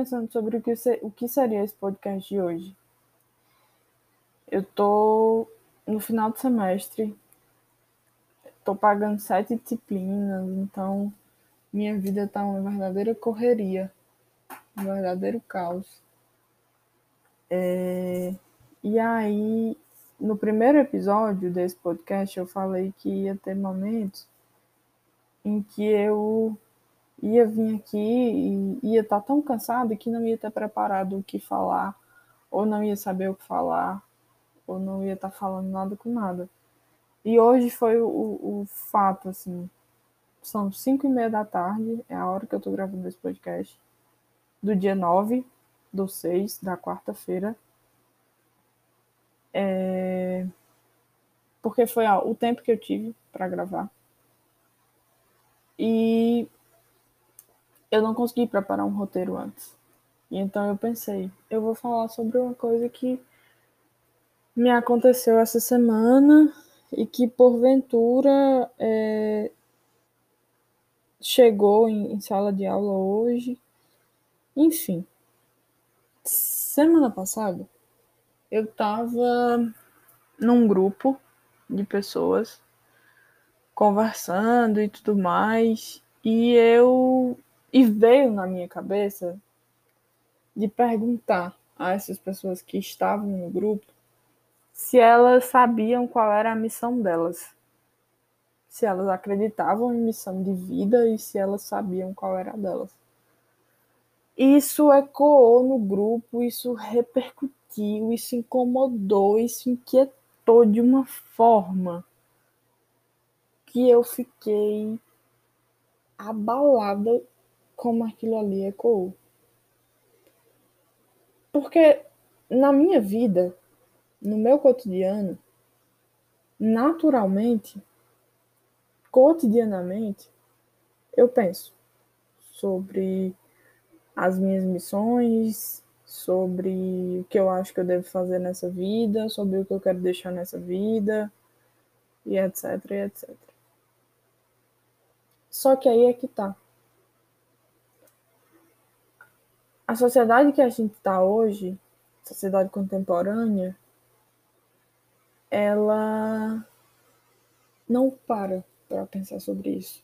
pensando sobre o que, o que seria esse podcast de hoje. Eu tô no final do semestre, tô pagando sete disciplinas, então minha vida tá uma verdadeira correria, um verdadeiro caos. É... E aí, no primeiro episódio desse podcast, eu falei que ia ter momentos em que eu ia vir aqui e ia estar tá tão cansado que não ia ter preparado o que falar, ou não ia saber o que falar, ou não ia estar tá falando nada com nada. E hoje foi o, o fato, assim. São cinco e meia da tarde, é a hora que eu tô gravando esse podcast, do dia 9 do 6, da quarta-feira. É... Porque foi ó, o tempo que eu tive para gravar. E eu não consegui preparar um roteiro antes. E então eu pensei, eu vou falar sobre uma coisa que me aconteceu essa semana e que porventura é, chegou em, em sala de aula hoje. Enfim, semana passada eu estava num grupo de pessoas conversando e tudo mais, e eu e veio na minha cabeça de perguntar a essas pessoas que estavam no grupo se elas sabiam qual era a missão delas. Se elas acreditavam em missão de vida e se elas sabiam qual era a delas. Isso ecoou no grupo, isso repercutiu, isso incomodou, isso inquietou de uma forma que eu fiquei abalada como aquilo ali ecoou. Porque na minha vida, no meu cotidiano, naturalmente, cotidianamente, eu penso sobre as minhas missões, sobre o que eu acho que eu devo fazer nessa vida, sobre o que eu quero deixar nessa vida, e etc, e etc. Só que aí é que tá. A sociedade que a gente está hoje, sociedade contemporânea, ela não para para pensar sobre isso.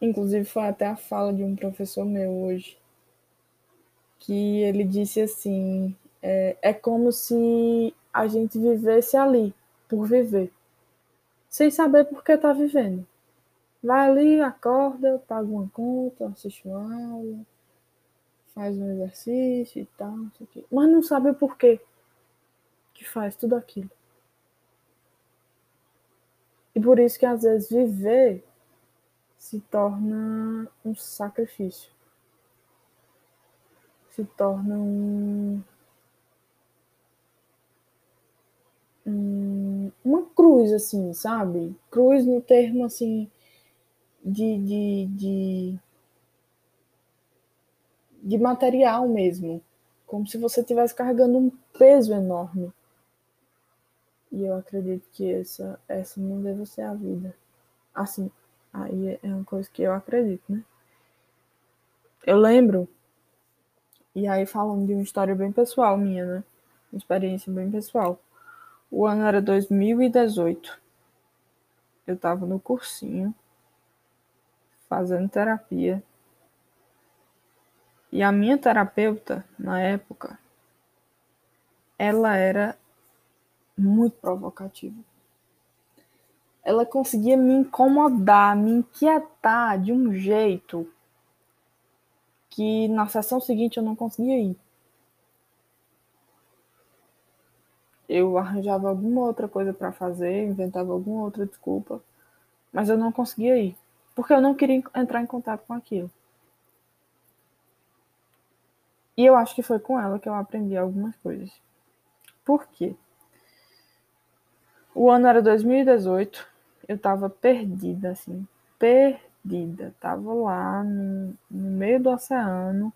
Inclusive foi até a fala de um professor meu hoje, que ele disse assim, é, é como se a gente vivesse ali, por viver, sem saber por que está vivendo. Vai ali, acorda, paga uma conta, assiste uma aula, faz um exercício e tal, não sei o quê. Mas não sabe o porquê que faz tudo aquilo. E por isso que às vezes viver se torna um sacrifício. Se torna um, um uma cruz, assim, sabe? Cruz no termo assim de, de, de, de material mesmo. Como se você estivesse carregando um peso enorme. E eu acredito que essa, essa não deve ser a vida. Assim, aí é uma coisa que eu acredito, né? Eu lembro, e aí falando de uma história bem pessoal minha, né? Uma experiência bem pessoal. O ano era 2018. Eu tava no cursinho fazendo terapia. E a minha terapeuta, na época, ela era muito provocativa. Ela conseguia me incomodar, me inquietar de um jeito que na sessão seguinte eu não conseguia ir. Eu arranjava alguma outra coisa para fazer, inventava alguma outra desculpa, mas eu não conseguia ir porque eu não queria entrar em contato com aquilo. E eu acho que foi com ela que eu aprendi algumas coisas. Por quê? O ano era 2018, eu tava perdida, assim, perdida. Tava lá no, no meio do oceano,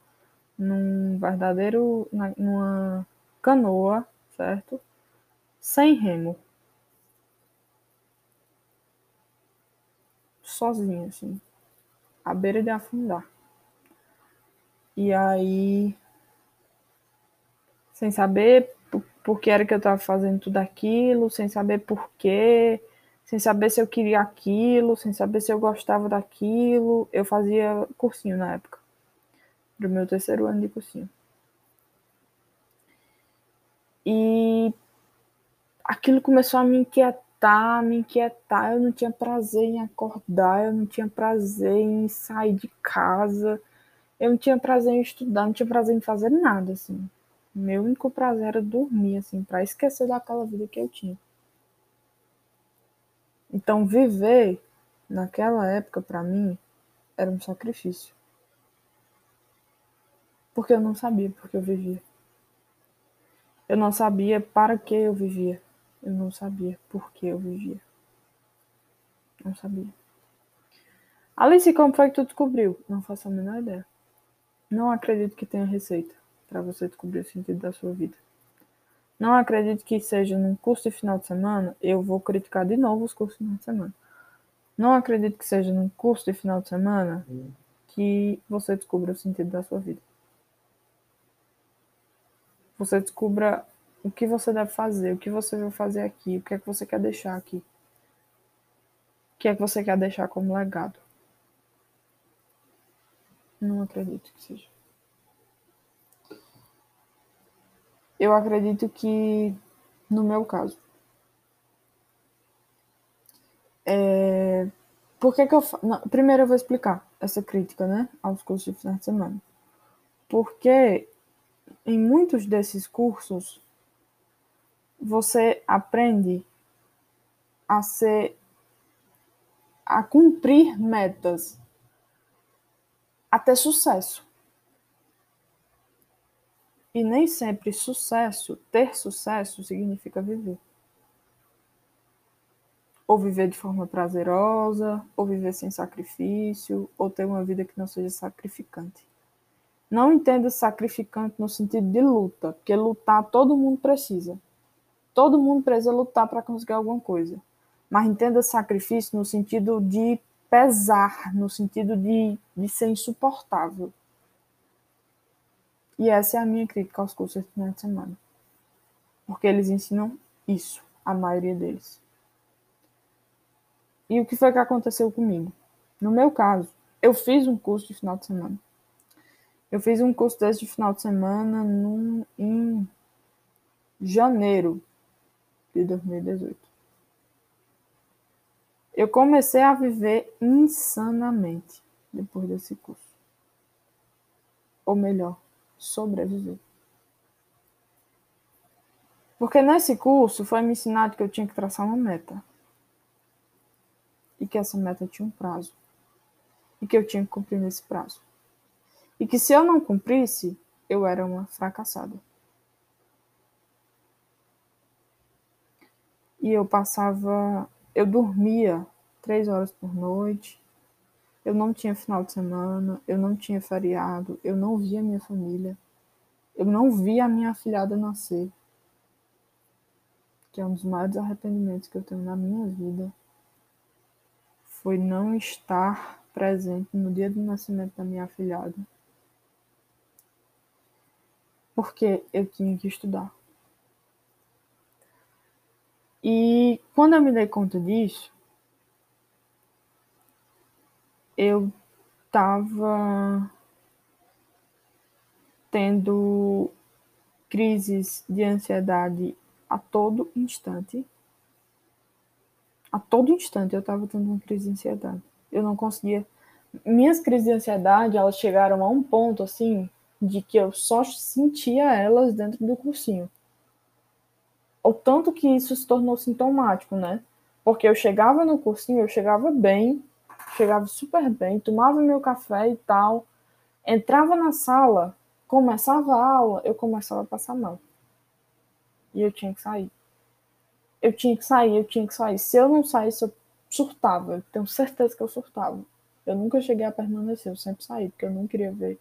num verdadeiro, na, numa canoa, certo? Sem remo. Sozinha, assim, à beira de afundar. E aí, sem saber por, que era que eu estava fazendo tudo aquilo, sem saber por quê, sem saber se eu queria aquilo, sem saber se eu gostava daquilo, eu fazia cursinho na época. Pro meu terceiro ano de cursinho. E aquilo começou a me inquietar, me inquietar. Eu não tinha prazer em acordar, eu não tinha prazer em sair de casa, eu não tinha prazer em estudar, não tinha prazer em fazer nada, assim. Meu único prazer era dormir, assim, para esquecer daquela vida que eu tinha. Então, viver naquela época para mim era um sacrifício. Porque eu não sabia porque eu vivia. Eu não sabia para que eu vivia. Eu não sabia por que eu vivia. Não sabia. Alice, como foi que tu descobriu? Não faço a menor ideia. Não acredito que tenha receita para você descobrir o sentido da sua vida. Não acredito que seja num curso de final de semana, eu vou criticar de novo os cursos de final de semana. Não acredito que seja num curso de final de semana que você descubra o sentido da sua vida você descubra o que você deve fazer, o que você vai fazer aqui, o que é que você quer deixar aqui. O que é que você quer deixar como legado. Não acredito que seja. Eu acredito que, no meu caso, é... por que, que eu. Não, primeiro eu vou explicar essa crítica, né, aos cursos de final de semana. Porque em muitos desses cursos, você aprende a ser a cumprir metas, a ter sucesso. E nem sempre sucesso, ter sucesso significa viver. Ou viver de forma prazerosa, ou viver sem sacrifício, ou ter uma vida que não seja sacrificante. Não entenda sacrificante no sentido de luta, porque lutar todo mundo precisa. Todo mundo precisa lutar para conseguir alguma coisa. Mas entenda sacrifício no sentido de pesar, no sentido de, de ser insuportável. E essa é a minha crítica aos cursos de final de semana. Porque eles ensinam isso, a maioria deles. E o que foi que aconteceu comigo? No meu caso, eu fiz um curso de final de semana. Eu fiz um curso desse de final de semana num, em janeiro de 2018. Eu comecei a viver insanamente depois desse curso. Ou melhor, sobreviver. Porque nesse curso foi me ensinado que eu tinha que traçar uma meta. E que essa meta tinha um prazo. E que eu tinha que cumprir nesse prazo e que se eu não cumprisse, eu era uma fracassada. E eu passava, eu dormia três horas por noite, eu não tinha final de semana, eu não tinha feriado, eu não via minha família, eu não via a minha afilhada nascer, que é um dos maiores arrependimentos que eu tenho na minha vida, foi não estar presente no dia do nascimento da minha afilhada. Porque eu tinha que estudar. E quando eu me dei conta disso, eu estava tendo crises de ansiedade a todo instante. A todo instante eu estava tendo uma crise de ansiedade. Eu não conseguia. Minhas crises de ansiedade, elas chegaram a um ponto assim de que eu só sentia elas dentro do cursinho. O tanto que isso se tornou sintomático, né? Porque eu chegava no cursinho, eu chegava bem, chegava super bem, tomava meu café e tal, entrava na sala, começava a aula, eu começava a passar mal. E eu tinha que sair. Eu tinha que sair, eu tinha que sair. Se eu não saísse, eu surtava. Eu tenho certeza que eu surtava. Eu nunca cheguei a permanecer, eu sempre saí, porque eu não queria ver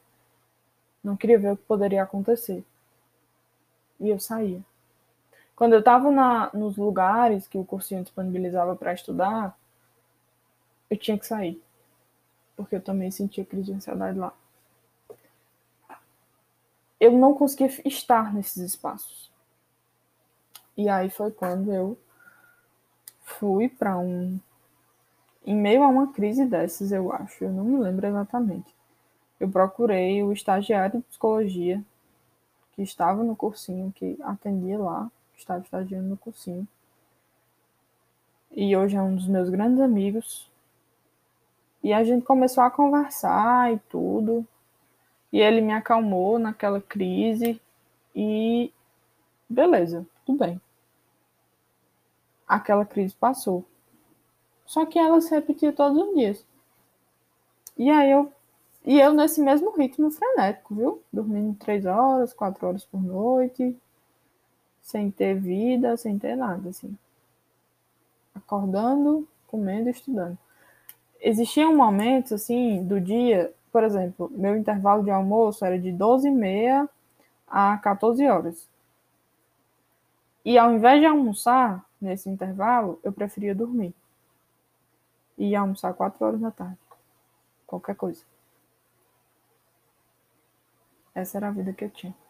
não queria ver o que poderia acontecer. E eu saía. Quando eu estava nos lugares que o cursinho disponibilizava para estudar, eu tinha que sair. Porque eu também sentia crise de ansiedade lá. eu não conseguia estar nesses espaços. E aí foi quando eu fui para um. Em meio a uma crise dessas, eu acho, eu não me lembro exatamente. Eu procurei o estagiário de psicologia que estava no cursinho, que atendia lá, estava estagiando no cursinho. E hoje é um dos meus grandes amigos. E a gente começou a conversar e tudo. E ele me acalmou naquela crise. E beleza, tudo bem. Aquela crise passou. Só que ela se repetia todos os dias. E aí eu e eu nesse mesmo ritmo frenético, viu? Dormindo três horas, quatro horas por noite, sem ter vida, sem ter nada, assim. Acordando, comendo e estudando. Existiam momentos, assim, do dia, por exemplo, meu intervalo de almoço era de 12h30 a 14 horas. E ao invés de almoçar nesse intervalo, eu preferia dormir. E ia almoçar 4 horas da tarde. Qualquer coisa. Essa era a vida que eu tinha.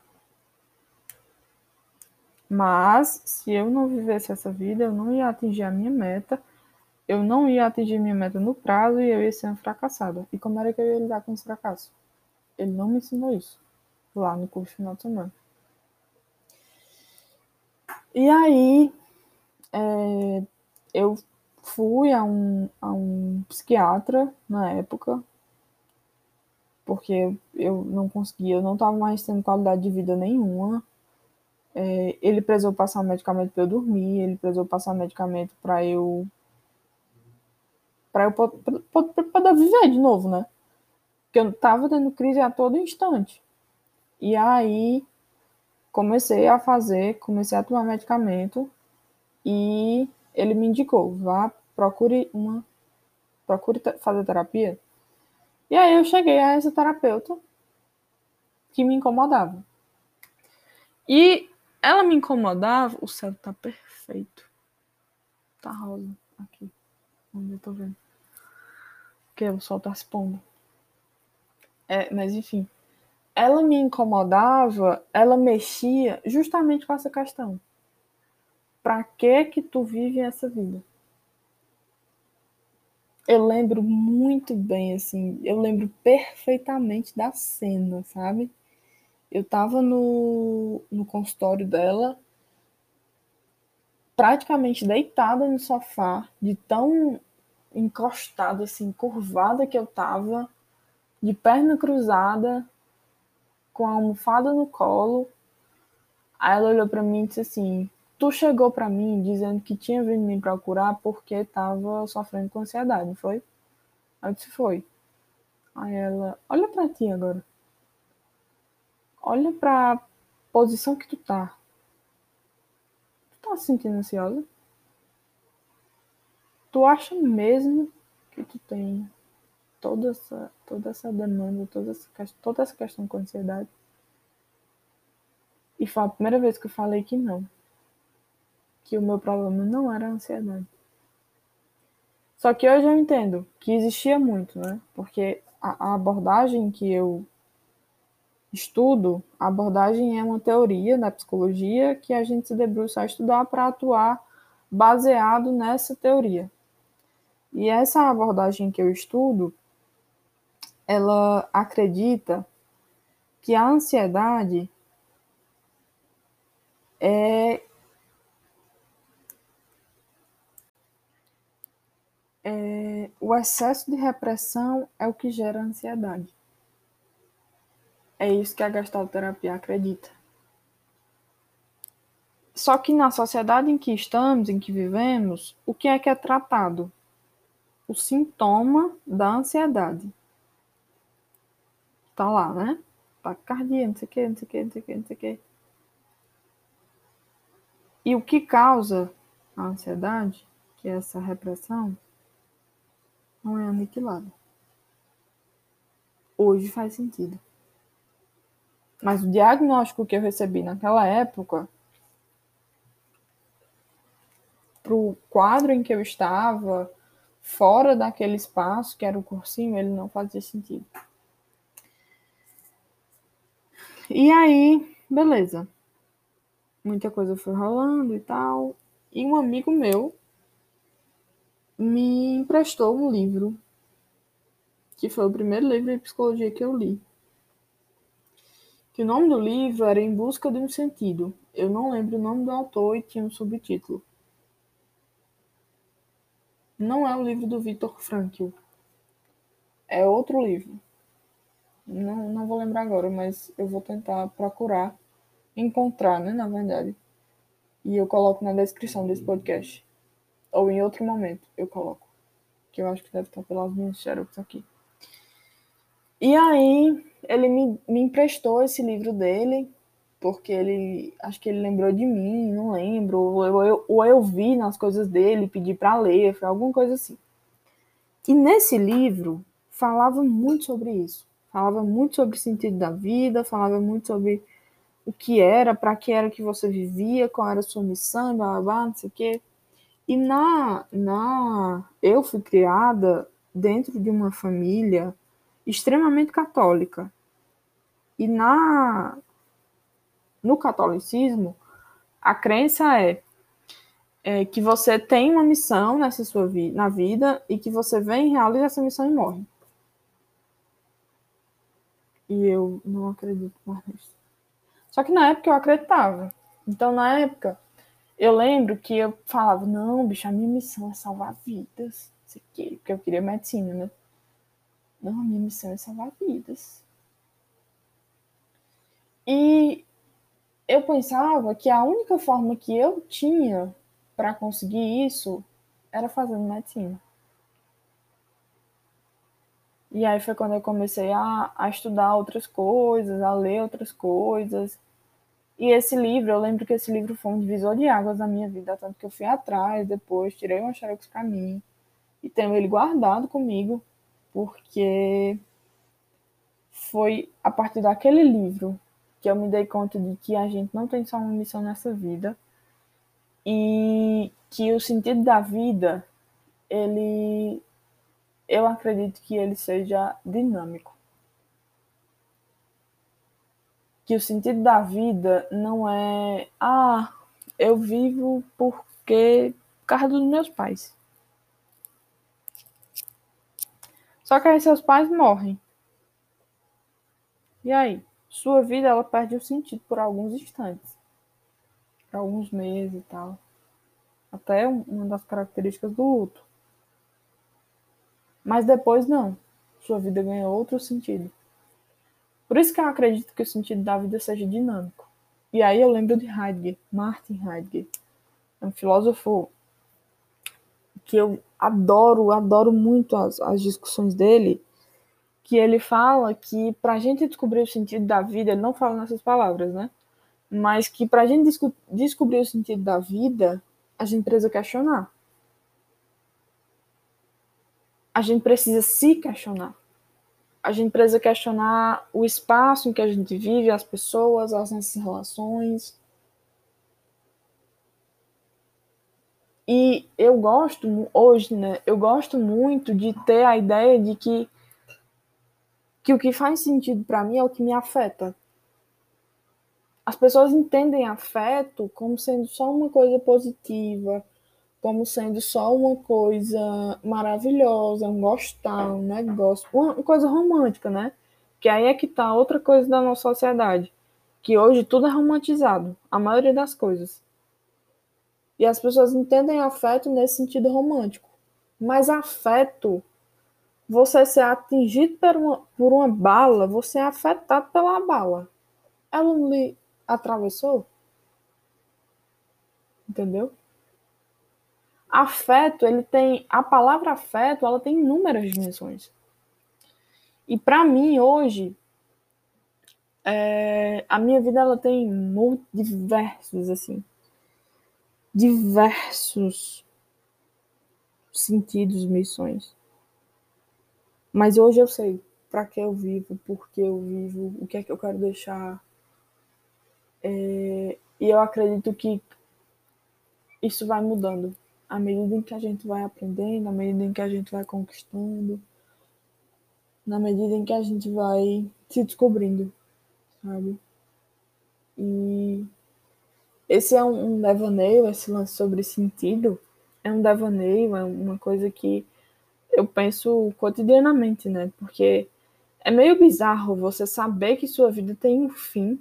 Mas, se eu não vivesse essa vida, eu não ia atingir a minha meta, eu não ia atingir minha meta no prazo e eu ia ser uma fracassada. E como era que eu ia lidar com esse fracasso? Ele não me ensinou isso lá no curso final de semana. E aí, é, eu fui a um, a um psiquiatra na época, porque eu não conseguia, eu não estava mais tendo qualidade de vida nenhuma. É, ele precisou passar medicamento para eu dormir, ele precisou passar medicamento para eu para eu poder viver de novo, né? Porque eu estava tendo crise a todo instante. E aí comecei a fazer, comecei a tomar medicamento e ele me indicou, vá, procure uma procure fazer terapia e aí eu cheguei a essa terapeuta que me incomodava. E ela me incomodava. O céu tá perfeito. Tá rosa aqui. Onde eu tô vendo. Porque o sol tá se pondo. É, mas enfim. Ela me incomodava, ela mexia justamente com essa questão. Pra que que tu vive essa vida? eu lembro muito bem, assim, eu lembro perfeitamente da cena, sabe? Eu tava no, no consultório dela, praticamente deitada no sofá, de tão encostada, assim, curvada que eu tava, de perna cruzada, com a almofada no colo. Aí ela olhou para mim e disse assim: Tu chegou para mim dizendo que tinha vindo me procurar porque estava sofrendo com ansiedade, não foi? Aí eu disse, foi. Aí ela, olha para ti agora. Olha pra posição que tu tá. Tu tá se sentindo ansiosa? Tu acha mesmo que tu tem toda essa, toda essa demanda, toda essa, toda essa questão com ansiedade? E foi a primeira vez que eu falei que não que o meu problema não era a ansiedade. Só que hoje eu entendo que existia muito, né? Porque a, a abordagem que eu estudo, a abordagem é uma teoria da psicologia que a gente se debruça a estudar para atuar baseado nessa teoria. E essa abordagem que eu estudo, ela acredita que a ansiedade é é, o excesso de repressão é o que gera ansiedade. É isso que a gestalterapia acredita. Só que na sociedade em que estamos, em que vivemos, o que é que é tratado? O sintoma da ansiedade. Tá lá, né? Taquicardia, não sei o que, não sei o que, não sei o que, não sei o que. E o que causa a ansiedade, que é essa repressão, não é aniquilada. Hoje faz sentido. Mas o diagnóstico que eu recebi naquela época, para o quadro em que eu estava, fora daquele espaço que era o cursinho, ele não fazia sentido. E aí, beleza. Muita coisa foi rolando e tal. E um amigo meu me emprestou um livro, que foi o primeiro livro de psicologia que eu li. Que o nome do livro era Em Busca de um Sentido. Eu não lembro o nome do autor e tinha um subtítulo. Não é o livro do Viktor Frankl. É outro livro. Não, não vou lembrar agora, mas eu vou tentar procurar, encontrar, né, na verdade. E eu coloco na descrição desse podcast. Ou em outro momento eu coloco. Que eu acho que deve estar pelas minhas xerox aqui. E aí, ele me, me emprestou esse livro dele, porque ele, acho que ele lembrou de mim, não lembro, ou eu, ou eu vi nas coisas dele, pedi para ler, foi alguma coisa assim. E nesse livro, falava muito sobre isso. Falava muito sobre o sentido da vida, falava muito sobre o que era, para que era que você vivia, qual era a sua missão, blá, blá, blá, não sei o quê. E na, na, eu fui criada dentro de uma família extremamente católica. E na no catolicismo, a crença é, é que você tem uma missão nessa sua vida, na vida e que você vem, realiza essa missão e morre. E eu não acredito mais nisso. Só que na época eu acreditava. Então, na época, eu lembro que eu falava, não, bicho, a minha missão é salvar vidas. Aqui, porque eu queria medicina, né? Não, a minha missão é salvar vidas. E eu pensava que a única forma que eu tinha para conseguir isso era fazendo medicina. E aí foi quando eu comecei a, a estudar outras coisas, a ler outras coisas. E esse livro, eu lembro que esse livro foi um divisor de águas na minha vida, tanto que eu fui atrás depois, tirei uma xerox para mim e tenho ele guardado comigo, porque foi a partir daquele livro que eu me dei conta de que a gente não tem só uma missão nessa vida e que o sentido da vida, ele eu acredito que ele seja dinâmico. Que o sentido da vida não é, ah, eu vivo porque por causa dos meus pais. Só que aí seus pais morrem. E aí? Sua vida ela perde o sentido por alguns instantes. Por alguns meses e tal. Até uma das características do luto. Mas depois não. Sua vida ganha outro sentido. Por isso que eu acredito que o sentido da vida seja dinâmico. E aí eu lembro de Heidegger, Martin Heidegger. É um filósofo que eu adoro, adoro muito as, as discussões dele, que ele fala que para a gente descobrir o sentido da vida, ele não fala nessas palavras, né? Mas que para a gente desco descobrir o sentido da vida, a gente precisa questionar a gente precisa se questionar. A gente precisa questionar o espaço em que a gente vive, as pessoas, as nossas relações. E eu gosto, hoje, né, eu gosto muito de ter a ideia de que, que o que faz sentido para mim é o que me afeta. As pessoas entendem afeto como sendo só uma coisa positiva, como sendo só uma coisa maravilhosa, um gostar, um negócio, uma coisa romântica, né? Que aí é que tá outra coisa da nossa sociedade, que hoje tudo é romantizado, a maioria das coisas. E as pessoas entendem afeto nesse sentido romântico. Mas afeto, você ser atingido por uma, por uma bala, você é afetado pela bala. Ela não lhe atravessou? Entendeu? afeto, ele tem a palavra afeto, ela tem inúmeras dimensões. E para mim hoje, é, a minha vida ela tem diversos assim, diversos sentidos, missões. Mas hoje eu sei para que eu vivo, por que eu vivo, o que é que eu quero deixar. É, e eu acredito que isso vai mudando à medida em que a gente vai aprendendo, à medida em que a gente vai conquistando, na medida em que a gente vai se descobrindo, sabe? E esse é um, um devaneio, esse lance sobre sentido, é um devaneio, é uma coisa que eu penso cotidianamente, né? Porque é meio bizarro você saber que sua vida tem um fim.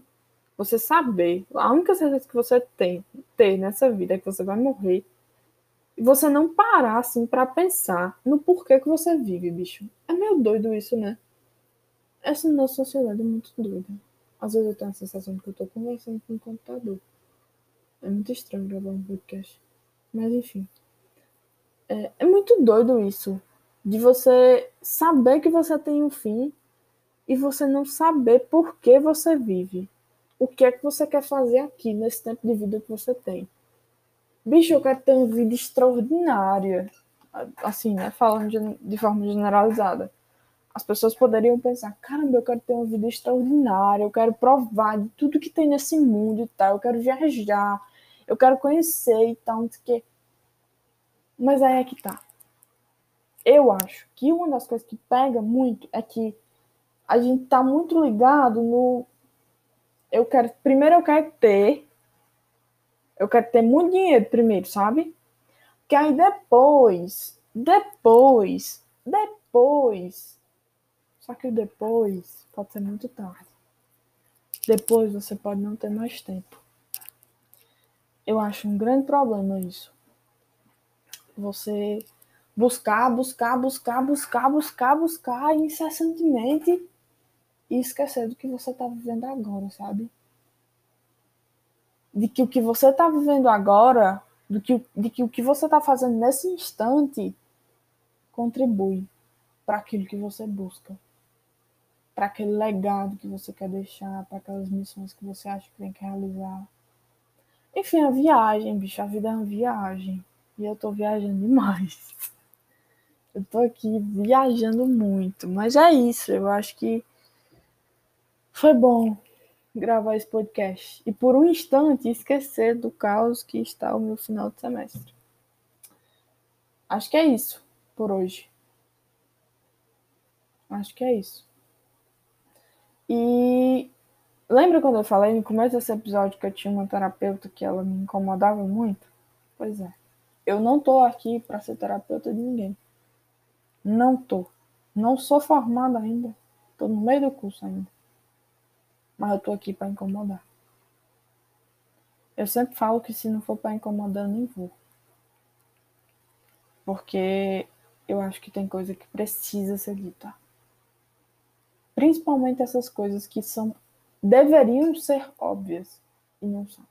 Você saber, a única certeza que você tem ter nessa vida é que você vai morrer. E você não parar assim para pensar no porquê que você vive, bicho. É meio doido isso, né? Essa nossa sociedade é muito doida. Às vezes eu tenho a sensação de que eu tô conversando com um computador. É muito estranho gravar um podcast. Mas enfim. É, é muito doido isso. De você saber que você tem um fim e você não saber por que você vive. O que é que você quer fazer aqui nesse tempo de vida que você tem. Bicho, eu quero ter uma vida extraordinária. Assim, né? Falando de, de forma generalizada. As pessoas poderiam pensar: caramba, eu quero ter uma vida extraordinária, eu quero provar de tudo que tem nesse mundo e tal, eu quero viajar, eu quero conhecer e tal, não sei o quê. Mas aí é que tá. Eu acho que uma das coisas que pega muito é que a gente tá muito ligado no. Eu quero. Primeiro eu quero ter. Eu quero ter muito dinheiro primeiro, sabe? Que aí depois. Depois. Depois. Só que depois pode ser muito tarde. Depois você pode não ter mais tempo. Eu acho um grande problema isso. Você buscar, buscar, buscar, buscar, buscar, buscar incessantemente e esquecer do que você está vivendo agora, sabe? De que o que você está vivendo agora, do que, de que o que você está fazendo nesse instante contribui para aquilo que você busca, para aquele legado que você quer deixar, para aquelas missões que você acha que tem que realizar. Enfim, a viagem, bicho, a vida é uma viagem. E eu tô viajando demais. Eu tô aqui viajando muito. Mas é isso, eu acho que foi bom gravar esse podcast. E por um instante esquecer do caos que está o meu final de semestre. Acho que é isso por hoje. Acho que é isso. E lembra quando eu falei no começo desse episódio que eu tinha uma terapeuta que ela me incomodava muito? Pois é. Eu não tô aqui para ser terapeuta de ninguém. Não tô. Não sou formada ainda. Tô no meio do curso ainda. Mas eu tô aqui para incomodar. Eu sempre falo que se não for para incomodar, eu nem vou. Porque eu acho que tem coisa que precisa ser dita. Principalmente essas coisas que são deveriam ser óbvias e não são.